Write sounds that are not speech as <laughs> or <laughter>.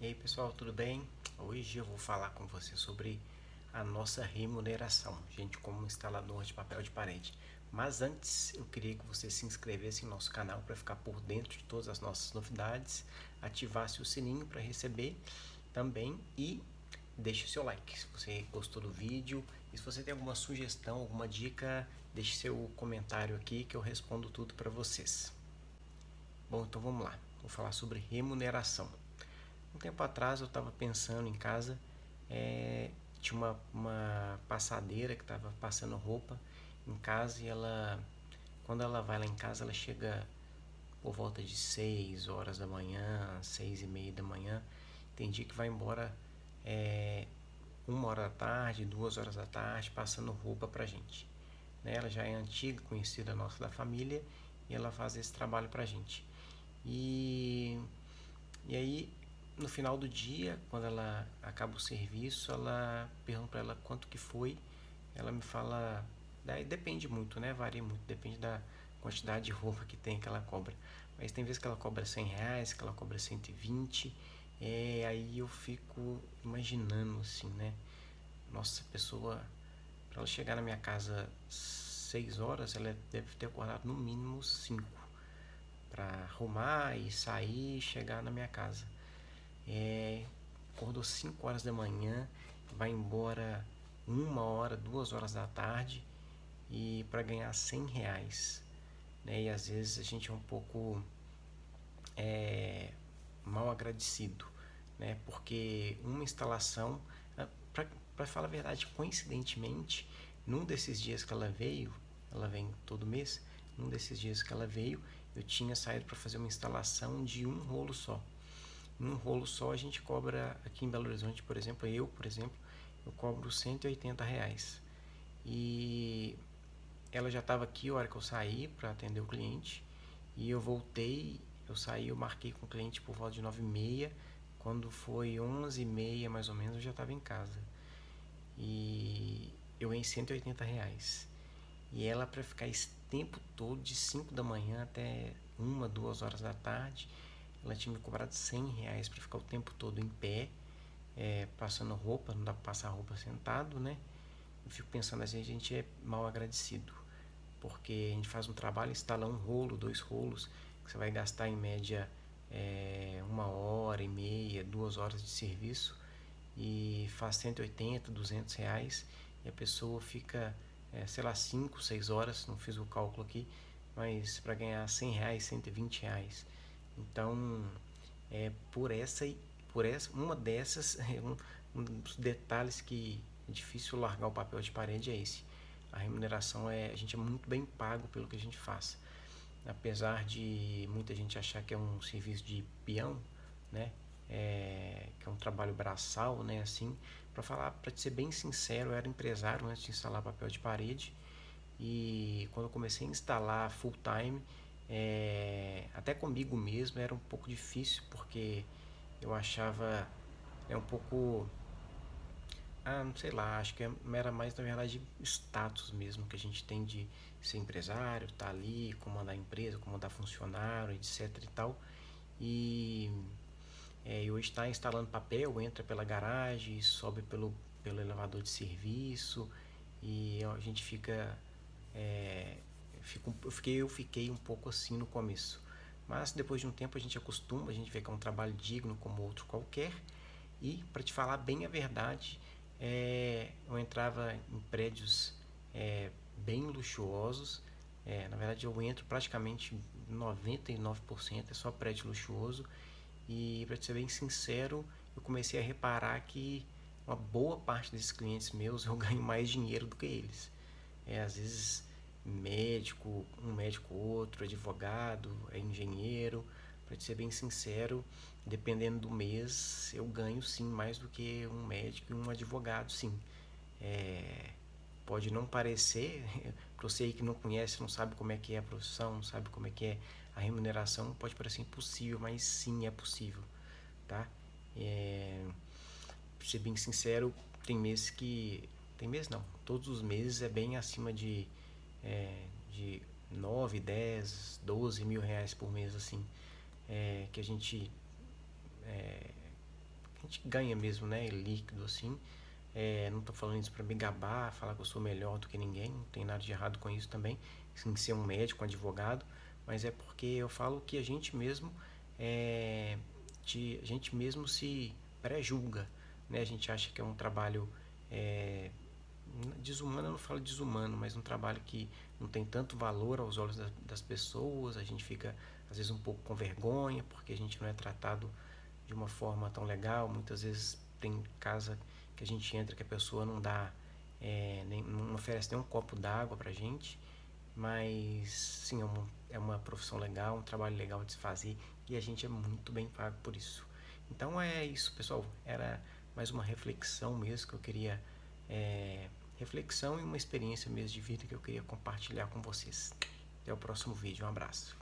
E aí pessoal, tudo bem? Hoje eu vou falar com você sobre a nossa remuneração, gente, como instalador de papel de parede. Mas antes eu queria que você se inscrevesse em nosso canal para ficar por dentro de todas as nossas novidades, ativasse o sininho para receber também e deixe seu like se você gostou do vídeo e se você tem alguma sugestão, alguma dica, deixe seu comentário aqui que eu respondo tudo para vocês. Bom, então vamos lá. Vou falar sobre remuneração. Um tempo atrás eu estava pensando em casa, é, tinha uma, uma passadeira que estava passando roupa em casa e ela, quando ela vai lá em casa, ela chega por volta de 6 horas da manhã, 6 e meia da manhã. Dia que vai embora é, uma hora da tarde, duas horas da tarde, passando roupa pra gente. Né? Ela já é antiga, conhecida nossa da família, e ela faz esse trabalho pra gente. E, e aí no final do dia, quando ela acaba o serviço, ela pergunta para ela quanto que foi. Ela me fala, daí depende muito, né? Varia muito, depende da quantidade de roupa que tem que ela cobra. Mas tem vezes que ela cobra 100 reais, que ela cobra 120. É, aí eu fico imaginando assim, né? Nossa, pessoa, para ela chegar na minha casa 6 horas, ela deve ter acordado no mínimo 5 para arrumar e sair e chegar na minha casa é, acordou 5 horas da manhã, vai embora uma hora, duas horas da tarde e para ganhar 100 reais. Né? E às vezes a gente é um pouco é, mal agradecido, né? porque uma instalação, ah, para falar a verdade, coincidentemente, num desses dias que ela veio, ela vem todo mês, num desses dias que ela veio, eu tinha saído para fazer uma instalação de um rolo só num rolo só a gente cobra aqui em Belo Horizonte, por exemplo, eu, por exemplo, eu cobro 180 reais. E ela já estava aqui a hora que eu saí para atender o cliente e eu voltei, eu saí, eu marquei com o cliente por volta de 9 e meia, quando foi 11 e meia mais ou menos eu já estava em casa. E eu ganhei 180 reais. E ela para ficar esse tempo todo, de 5 da manhã até uma, duas horas da tarde, ela tinha me cobrado 100 reais para ficar o tempo todo em pé, é, passando roupa, não dá para passar roupa sentado, né? Eu fico pensando assim, a gente é mal agradecido, porque a gente faz um trabalho, instala um rolo, dois rolos, que você vai gastar em média é, uma hora e meia, duas horas de serviço, e faz 180, 200 reais, e a pessoa fica, é, sei lá, 5, 6 horas, não fiz o cálculo aqui, mas para ganhar 100 reais, 120 reais. Então, é por essa por essa uma dessas <laughs> um, um dos detalhes que é difícil largar o papel de parede é esse. A remuneração é a gente é muito bem pago pelo que a gente faz. Apesar de muita gente achar que é um serviço de peão, né? É, que é um trabalho braçal, né? Assim, para falar, para ser bem sincero, eu era empresário antes de instalar papel de parede e quando eu comecei a instalar full time, é, até comigo mesmo era um pouco difícil porque eu achava é um pouco ah, não sei lá, acho que era mais na verdade status mesmo que a gente tem de ser empresário, estar tá ali, comandar empresa, comandar funcionário, etc e tal. E é, hoje está instalando papel, entra pela garagem, sobe pelo, pelo elevador de serviço e a gente fica é, fico, eu, fiquei, eu fiquei um pouco assim no começo. Mas depois de um tempo a gente acostuma, a gente vê que é um trabalho digno como outro qualquer. E, para te falar bem a verdade, é, eu entrava em prédios é, bem luxuosos. É, na verdade, eu entro praticamente 99% é só prédio luxuoso. E, para ser bem sincero, eu comecei a reparar que uma boa parte desses clientes meus <laughs> eu ganho mais dinheiro do que eles. É, às vezes médico, um médico outro, advogado, é engenheiro. Para ser bem sincero, dependendo do mês, eu ganho sim mais do que um médico e um advogado, sim. É, pode não parecer, <laughs> para você aí que não conhece, não sabe como é que é a profissão, não sabe como é que é a remuneração, pode parecer impossível, mas sim é possível, tá? É, ser bem sincero, tem meses que tem meses não, todos os meses é bem acima de é, de 9, 10, 12 mil reais por mês, assim, é, que a gente é, gente ganha mesmo, né? Líquido assim. É, não estou falando isso para me gabar, falar que eu sou melhor do que ninguém, não tem nada de errado com isso também, em ser um médico, um advogado, mas é porque eu falo que a gente mesmo é, de, a gente mesmo se pré-julga, né? A gente acha que é um trabalho é, desumano, eu não falo desumano, mas um trabalho que não tem tanto valor aos olhos das, das pessoas, a gente fica às vezes um pouco com vergonha, porque a gente não é tratado de uma forma tão legal, muitas vezes tem casa que a gente entra que a pessoa não dá, é, nem, não oferece nem um copo d'água pra gente, mas sim, é uma, é uma profissão legal, um trabalho legal de se fazer e a gente é muito bem pago por isso. Então é isso, pessoal. Era mais uma reflexão mesmo que eu queria é, reflexão e uma experiência mesmo de vida que eu queria compartilhar com vocês. Até o próximo vídeo, um abraço.